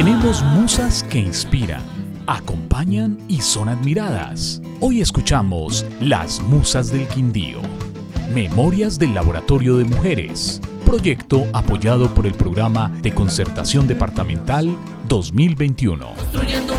Tenemos musas que inspiran, acompañan y son admiradas. Hoy escuchamos Las Musas del Quindío. Memorias del Laboratorio de Mujeres. Proyecto apoyado por el Programa de Concertación Departamental 2021.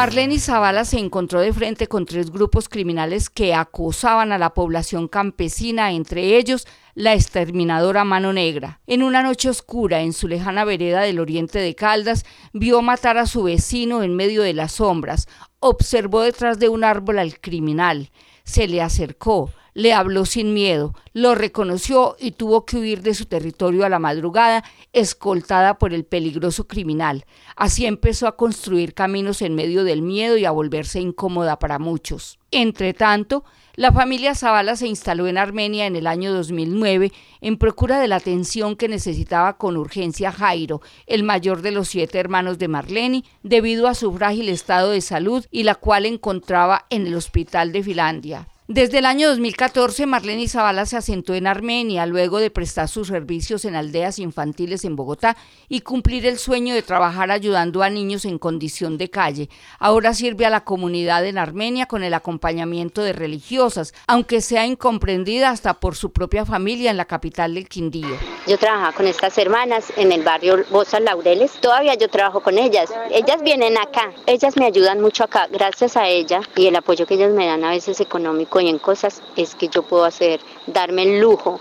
Marlene Zavala se encontró de frente con tres grupos criminales que acosaban a la población campesina, entre ellos la exterminadora Mano Negra. En una noche oscura en su lejana vereda del oriente de Caldas, vio matar a su vecino en medio de las sombras, observó detrás de un árbol al criminal, se le acercó, le habló sin miedo, lo reconoció y tuvo que huir de su territorio a la madrugada, escoltada por el peligroso criminal. Así empezó a construir caminos en medio del miedo y a volverse incómoda para muchos. Entretanto, la familia Zavala se instaló en Armenia en el año 2009 en procura de la atención que necesitaba con urgencia Jairo, el mayor de los siete hermanos de Marlene, debido a su frágil estado de salud y la cual encontraba en el hospital de Finlandia. Desde el año 2014, Marlene Zavala se asentó en Armenia luego de prestar sus servicios en aldeas infantiles en Bogotá y cumplir el sueño de trabajar ayudando a niños en condición de calle. Ahora sirve a la comunidad en Armenia con el acompañamiento de religiosas, aunque sea incomprendida hasta por su propia familia en la capital del Quindío. Yo trabajaba con estas hermanas en el barrio Bozas Laureles. Todavía yo trabajo con ellas. Ellas vienen acá. Ellas me ayudan mucho acá. Gracias a ella y el apoyo que ellas me dan a veces económico y en cosas es que yo puedo hacer, darme el lujo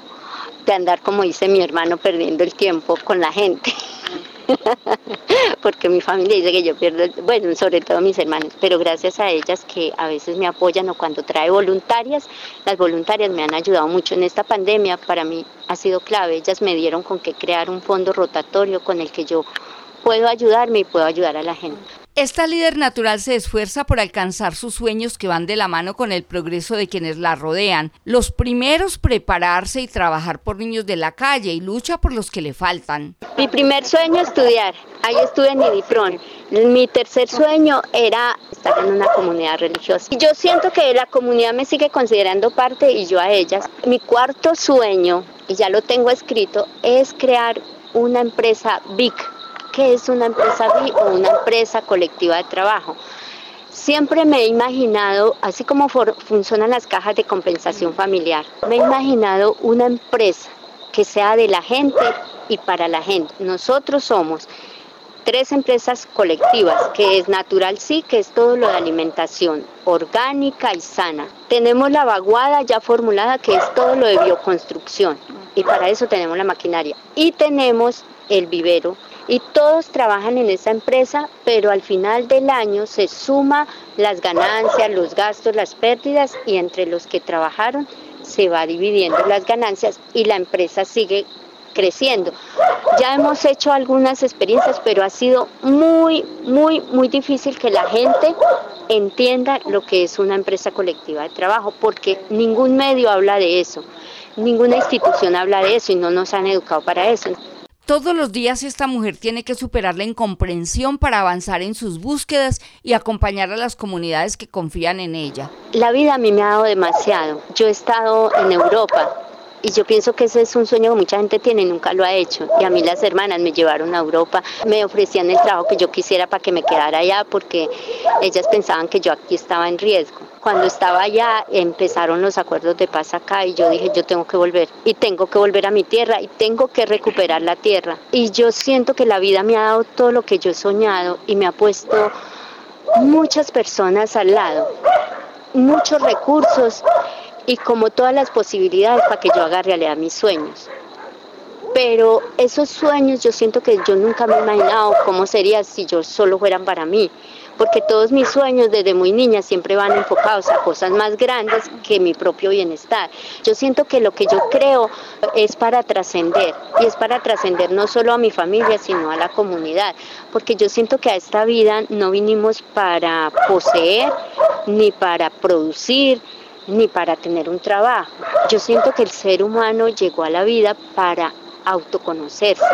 de andar, como dice mi hermano, perdiendo el tiempo con la gente. Porque mi familia dice que yo pierdo, bueno, sobre todo mis hermanos, pero gracias a ellas que a veces me apoyan o cuando trae voluntarias, las voluntarias me han ayudado mucho en esta pandemia, para mí ha sido clave, ellas me dieron con que crear un fondo rotatorio con el que yo puedo ayudarme y puedo ayudar a la gente. Esta líder natural se esfuerza por alcanzar sus sueños que van de la mano con el progreso de quienes la rodean. Los primeros prepararse y trabajar por niños de la calle y lucha por los que le faltan. Mi primer sueño estudiar. Ahí estuve en Idipron. Mi tercer sueño era estar en una comunidad religiosa. Y yo siento que la comunidad me sigue considerando parte y yo a ellas. Mi cuarto sueño, y ya lo tengo escrito, es crear una empresa big qué es una empresa o una empresa colectiva de trabajo. Siempre me he imaginado, así como funcionan las cajas de compensación familiar, me he imaginado una empresa que sea de la gente y para la gente. Nosotros somos tres empresas colectivas, que es Natural Sí, que es todo lo de alimentación orgánica y sana. Tenemos la vaguada ya formulada, que es todo lo de bioconstrucción, y para eso tenemos la maquinaria. Y tenemos el vivero, y todos trabajan en esa empresa, pero al final del año se suma las ganancias, los gastos, las pérdidas y entre los que trabajaron se va dividiendo las ganancias y la empresa sigue creciendo. Ya hemos hecho algunas experiencias, pero ha sido muy, muy, muy difícil que la gente entienda lo que es una empresa colectiva de trabajo, porque ningún medio habla de eso, ninguna institución habla de eso y no nos han educado para eso. Todos los días esta mujer tiene que superar la incomprensión para avanzar en sus búsquedas y acompañar a las comunidades que confían en ella. La vida a mí me ha dado demasiado. Yo he estado en Europa, y yo pienso que ese es un sueño que mucha gente tiene y nunca lo ha hecho. Y a mí las hermanas me llevaron a Europa, me ofrecían el trabajo que yo quisiera para que me quedara allá porque ellas pensaban que yo aquí estaba en riesgo. Cuando estaba allá empezaron los acuerdos de paz acá y yo dije yo tengo que volver y tengo que volver a mi tierra y tengo que recuperar la tierra. Y yo siento que la vida me ha dado todo lo que yo he soñado y me ha puesto muchas personas al lado, muchos recursos y como todas las posibilidades para que yo haga realidad mis sueños. Pero esos sueños yo siento que yo nunca me he imaginado cómo sería si yo solo fueran para mí porque todos mis sueños desde muy niña siempre van enfocados a cosas más grandes que mi propio bienestar. Yo siento que lo que yo creo es para trascender y es para trascender no solo a mi familia, sino a la comunidad, porque yo siento que a esta vida no vinimos para poseer ni para producir ni para tener un trabajo. Yo siento que el ser humano llegó a la vida para autoconocerse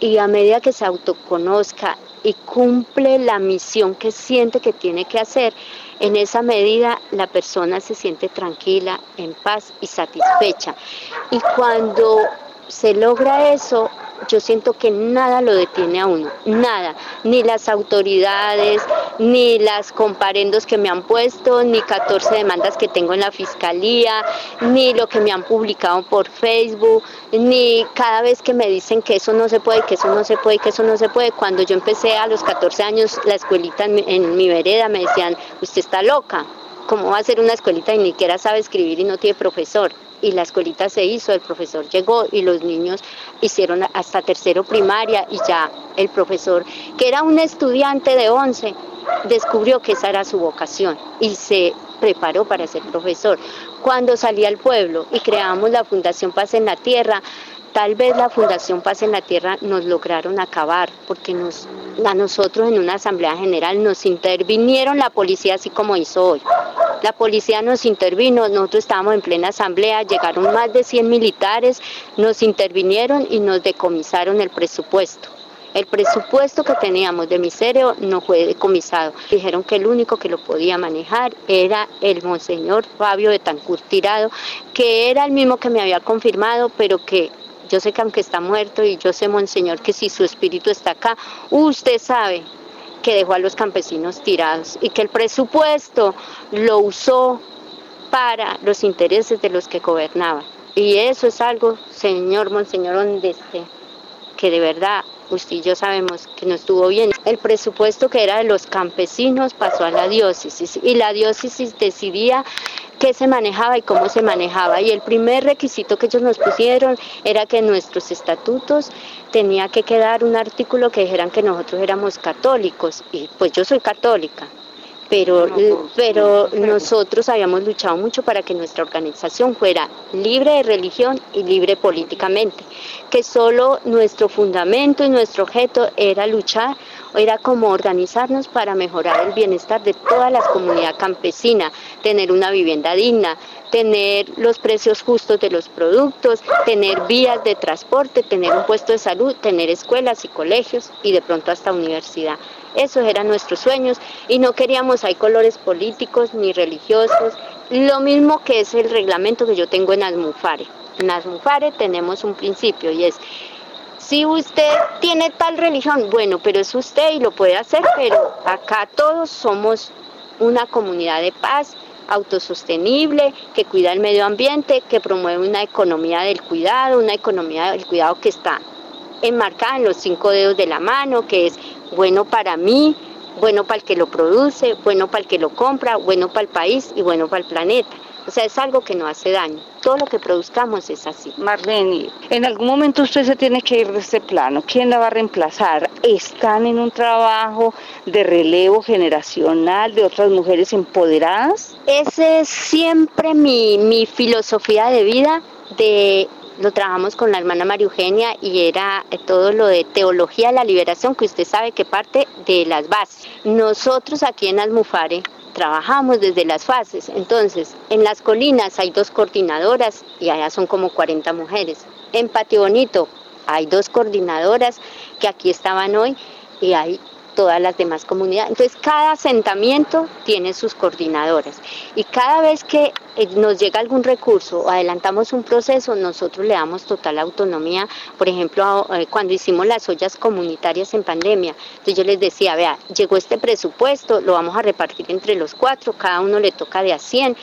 y a medida que se autoconozca y cumple la misión que siente que tiene que hacer, en esa medida la persona se siente tranquila, en paz y satisfecha. Y cuando se logra eso, yo siento que nada lo detiene a uno, nada, ni las autoridades, ni las comparendos que me han puesto, ni 14 demandas que tengo en la fiscalía, ni lo que me han publicado por Facebook, ni cada vez que me dicen que eso no se puede, que eso no se puede, que eso no se puede. Cuando yo empecé a los 14 años, la escuelita en mi, en mi vereda me decían, usted está loca, ¿cómo va a ser una escuelita y ni siquiera sabe escribir y no tiene profesor? Y la escuelita se hizo, el profesor llegó y los niños hicieron hasta tercero primaria y ya el profesor, que era un estudiante de 11, descubrió que esa era su vocación y se preparó para ser profesor. Cuando salí al pueblo y creamos la Fundación Paz en la Tierra, tal vez la Fundación Paz en la Tierra nos lograron acabar, porque nos, a nosotros en una asamblea general nos intervinieron la policía así como hizo hoy. La policía nos intervino, nosotros estábamos en plena asamblea, llegaron más de 100 militares, nos intervinieron y nos decomisaron el presupuesto. El presupuesto que teníamos de miserio no fue decomisado. Dijeron que el único que lo podía manejar era el monseñor Fabio de Tancur Tirado, que era el mismo que me había confirmado, pero que yo sé que aunque está muerto y yo sé, monseñor, que si su espíritu está acá, usted sabe que dejó a los campesinos tirados y que el presupuesto lo usó para los intereses de los que gobernaban. Y eso es algo, señor Monseñor, donde esté, que de verdad usted y yo sabemos que no estuvo bien. El presupuesto que era de los campesinos pasó a la diócesis y la diócesis decidía qué se manejaba y cómo se manejaba. Y el primer requisito que ellos nos pusieron era que en nuestros estatutos tenía que quedar un artículo que dijeran que nosotros éramos católicos. Y pues yo soy católica, pero, pero nosotros habíamos luchado mucho para que nuestra organización fuera libre de religión y libre políticamente, que solo nuestro fundamento y nuestro objeto era luchar era como organizarnos para mejorar el bienestar de toda la comunidad campesina, tener una vivienda digna, tener los precios justos de los productos, tener vías de transporte, tener un puesto de salud, tener escuelas y colegios y de pronto hasta universidad. Esos eran nuestros sueños y no queríamos hay colores políticos ni religiosos, lo mismo que es el reglamento que yo tengo en Asmufare. En Asmufare tenemos un principio y es si usted tiene tal religión, bueno, pero es usted y lo puede hacer, pero acá todos somos una comunidad de paz, autosostenible, que cuida el medio ambiente, que promueve una economía del cuidado, una economía del cuidado que está enmarcada en los cinco dedos de la mano, que es bueno para mí, bueno para el que lo produce, bueno para el que lo compra, bueno para el país y bueno para el planeta. O sea, es algo que no hace daño. Todo lo que produzcamos es así. Marlene, en algún momento usted se tiene que ir de este plano. ¿Quién la va a reemplazar? ¿Están en un trabajo de relevo generacional de otras mujeres empoderadas? Esa es siempre mi, mi filosofía de vida de lo trabajamos con la hermana María Eugenia y era todo lo de teología de la liberación que usted sabe que parte de las bases. Nosotros aquí en Almufare trabajamos desde las fases. Entonces, en las colinas hay dos coordinadoras y allá son como 40 mujeres. En Patio Bonito hay dos coordinadoras que aquí estaban hoy y hay todas las demás comunidades. Entonces, cada asentamiento tiene sus coordinadoras y cada vez que eh, nos llega algún recurso o adelantamos un proceso, nosotros le damos total autonomía. Por ejemplo, eh, cuando hicimos las ollas comunitarias en pandemia, entonces yo les decía, vea, llegó este presupuesto, lo vamos a repartir entre los cuatro, cada uno le toca de a 100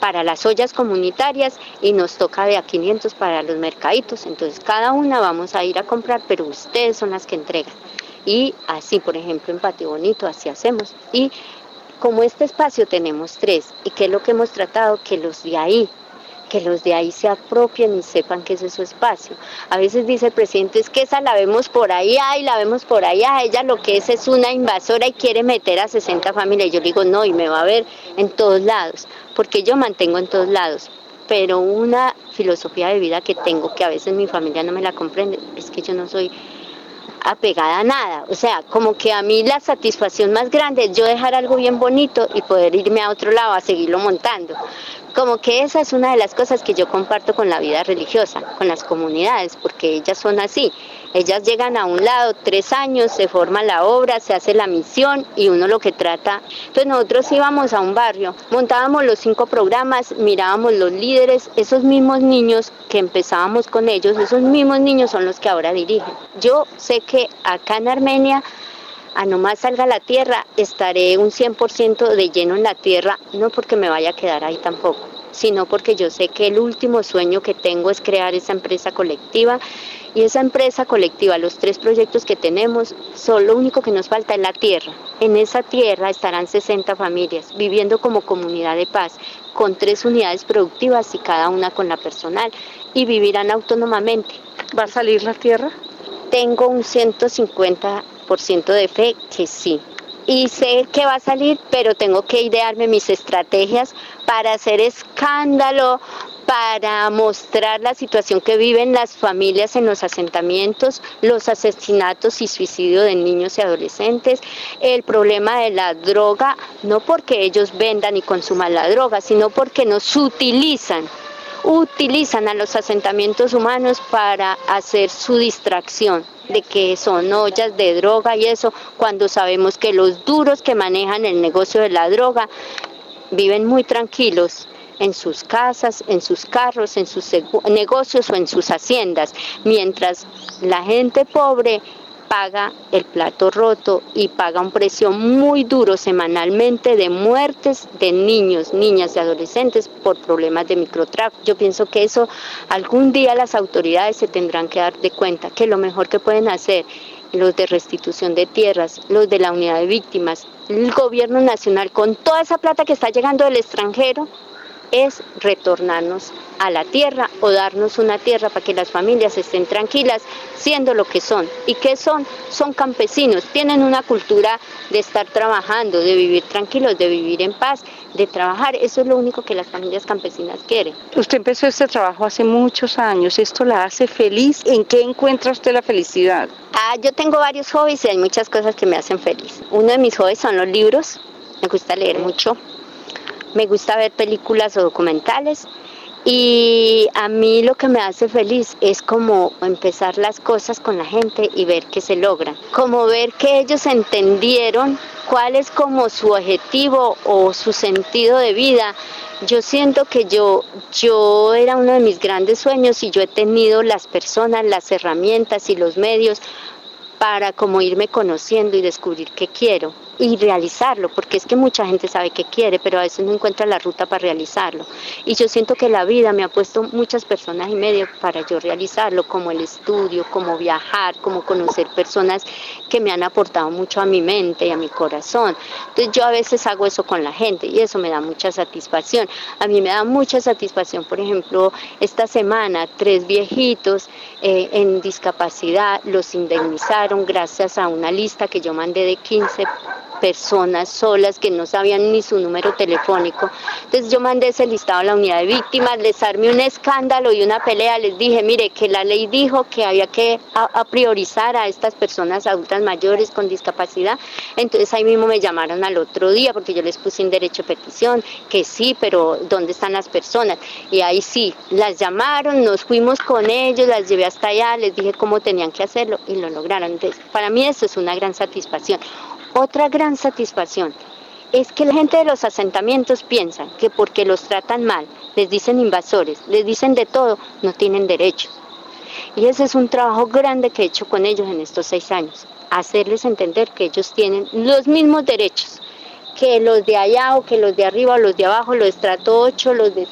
para las ollas comunitarias y nos toca de a 500 para los mercaditos. Entonces, cada una vamos a ir a comprar, pero ustedes son las que entregan. Y así, por ejemplo, en Patio Bonito, así hacemos. Y como este espacio tenemos tres, ¿y qué es lo que hemos tratado? Que los de ahí, que los de ahí se apropien y sepan que ese es su espacio. A veces dice el presidente, es que esa la vemos por allá y la vemos por allá, ella lo que es es una invasora y quiere meter a 60 familias. Yo digo, no, y me va a ver en todos lados, porque yo mantengo en todos lados. Pero una filosofía de vida que tengo, que a veces mi familia no me la comprende, es que yo no soy apegada a nada. O sea, como que a mí la satisfacción más grande es yo dejar algo bien bonito y poder irme a otro lado a seguirlo montando. Como que esa es una de las cosas que yo comparto con la vida religiosa, con las comunidades, porque ellas son así. Ellas llegan a un lado, tres años, se forma la obra, se hace la misión y uno lo que trata. Entonces nosotros íbamos a un barrio, montábamos los cinco programas, mirábamos los líderes, esos mismos niños que empezábamos con ellos, esos mismos niños son los que ahora dirigen. Yo sé que acá en Armenia a nomás salga la tierra, estaré un 100% de lleno en la tierra, no porque me vaya a quedar ahí tampoco, sino porque yo sé que el último sueño que tengo es crear esa empresa colectiva y esa empresa colectiva, los tres proyectos que tenemos, son lo único que nos falta es la tierra. En esa tierra estarán 60 familias viviendo como comunidad de paz, con tres unidades productivas y cada una con la personal, y vivirán autónomamente. ¿Va a salir la tierra? Tengo un 150% de fe que sí, y sé que va a salir, pero tengo que idearme mis estrategias para hacer escándalo, para mostrar la situación que viven las familias en los asentamientos, los asesinatos y suicidio de niños y adolescentes, el problema de la droga, no porque ellos vendan y consuman la droga, sino porque nos utilizan utilizan a los asentamientos humanos para hacer su distracción de que son ollas de droga y eso, cuando sabemos que los duros que manejan el negocio de la droga viven muy tranquilos en sus casas, en sus carros, en sus negocios o en sus haciendas, mientras la gente pobre paga el plato roto y paga un precio muy duro semanalmente de muertes de niños, niñas y adolescentes por problemas de microtráfico. Yo pienso que eso algún día las autoridades se tendrán que dar de cuenta que lo mejor que pueden hacer los de restitución de tierras, los de la unidad de víctimas, el gobierno nacional con toda esa plata que está llegando del extranjero, es retornarnos a la tierra o darnos una tierra para que las familias estén tranquilas siendo lo que son. ¿Y qué son? Son campesinos, tienen una cultura de estar trabajando, de vivir tranquilos, de vivir en paz, de trabajar. Eso es lo único que las familias campesinas quieren. Usted empezó este trabajo hace muchos años, ¿esto la hace feliz? ¿En qué encuentra usted la felicidad? Ah, yo tengo varios hobbies y hay muchas cosas que me hacen feliz. Uno de mis hobbies son los libros, me gusta leer mucho me gusta ver películas o documentales y a mí lo que me hace feliz es como empezar las cosas con la gente y ver que se logran, como ver que ellos entendieron cuál es como su objetivo o su sentido de vida. Yo siento que yo, yo era uno de mis grandes sueños y yo he tenido las personas, las herramientas y los medios para como irme conociendo y descubrir qué quiero y realizarlo, porque es que mucha gente sabe que quiere, pero a veces no encuentra la ruta para realizarlo. Y yo siento que la vida me ha puesto muchas personas y medio para yo realizarlo, como el estudio, como viajar, como conocer personas que me han aportado mucho a mi mente y a mi corazón. Entonces yo a veces hago eso con la gente y eso me da mucha satisfacción. A mí me da mucha satisfacción, por ejemplo, esta semana tres viejitos eh, en discapacidad los indemnizaron gracias a una lista que yo mandé de 15 personas solas que no sabían ni su número telefónico. Entonces yo mandé ese listado a la unidad de víctimas, les armé un escándalo y una pelea, les dije, mire, que la ley dijo que había que a, priorizar a estas personas adultas mayores con discapacidad. Entonces ahí mismo me llamaron al otro día porque yo les puse en derecho de petición, que sí, pero ¿dónde están las personas? Y ahí sí, las llamaron, nos fuimos con ellos, las llevé hasta allá, les dije cómo tenían que hacerlo y lo lograron. Entonces, para mí eso es una gran satisfacción. Otra gran satisfacción es que la gente de los asentamientos piensa que porque los tratan mal, les dicen invasores, les dicen de todo, no tienen derecho. Y ese es un trabajo grande que he hecho con ellos en estos seis años, hacerles entender que ellos tienen los mismos derechos que los de allá o que los de arriba o los de abajo, los de estrato 8, los de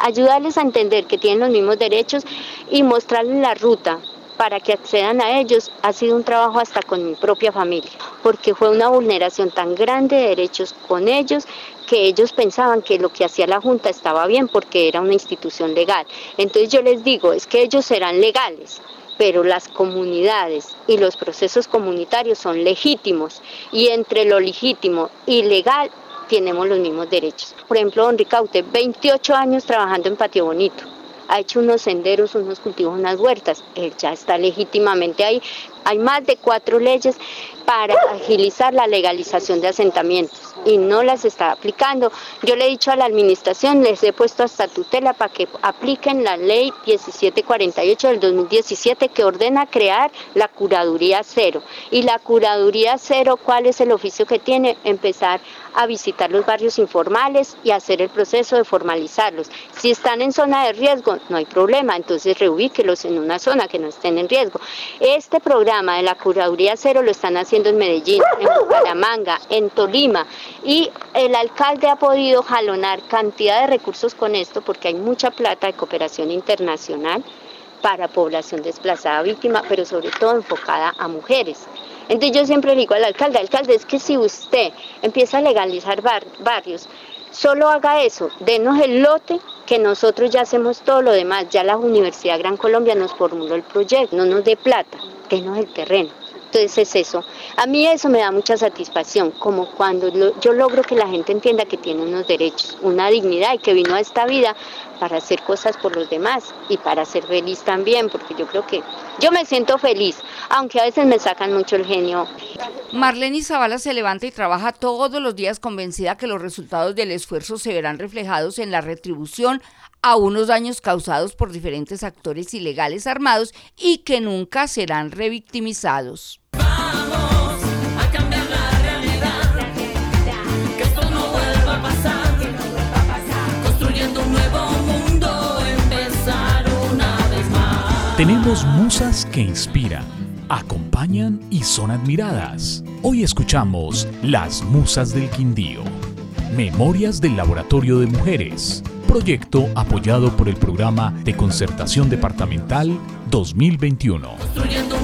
ayudarles a entender que tienen los mismos derechos y mostrarles la ruta para que accedan a ellos ha sido un trabajo hasta con mi propia familia, porque fue una vulneración tan grande de derechos con ellos que ellos pensaban que lo que hacía la Junta estaba bien porque era una institución legal. Entonces yo les digo, es que ellos serán legales, pero las comunidades y los procesos comunitarios son legítimos y entre lo legítimo y legal tenemos los mismos derechos. Por ejemplo, don Ricaute, 28 años trabajando en Patio Bonito ha hecho unos senderos, unos cultivos, unas huertas, él ya está legítimamente ahí. Hay más de cuatro leyes para agilizar la legalización de asentamientos y no las está aplicando. Yo le he dicho a la administración, les he puesto hasta tutela para que apliquen la ley 1748 del 2017 que ordena crear la curaduría cero. Y la curaduría cero, ¿cuál es el oficio que tiene? Empezar a visitar los barrios informales y hacer el proceso de formalizarlos. Si están en zona de riesgo, no hay problema, entonces reubíquelos en una zona que no estén en riesgo. Este programa de la curaduría cero lo están haciendo en Medellín, en Bucaramanga, en Tolima y el alcalde ha podido jalonar cantidad de recursos con esto porque hay mucha plata de cooperación internacional para población desplazada víctima, pero sobre todo enfocada a mujeres. Entonces yo siempre le digo al alcalde, alcalde, es que si usted empieza a legalizar barrios, solo haga eso, denos el lote que nosotros ya hacemos todo lo demás, ya la Universidad Gran Colombia nos formuló el proyecto, no nos dé plata, denos el terreno. Entonces es eso. A mí eso me da mucha satisfacción, como cuando yo logro que la gente entienda que tiene unos derechos, una dignidad y que vino a esta vida para hacer cosas por los demás y para ser feliz también, porque yo creo que yo me siento feliz, aunque a veces me sacan mucho el genio. Marlene Zavala se levanta y trabaja todos los días convencida que los resultados del esfuerzo se verán reflejados en la retribución a unos daños causados por diferentes actores ilegales armados y que nunca serán revictimizados. Tenemos musas que inspiran, acompañan y son admiradas. Hoy escuchamos Las Musas del Quindío. Memorias del Laboratorio de Mujeres. Proyecto apoyado por el Programa de Concertación Departamental 2021.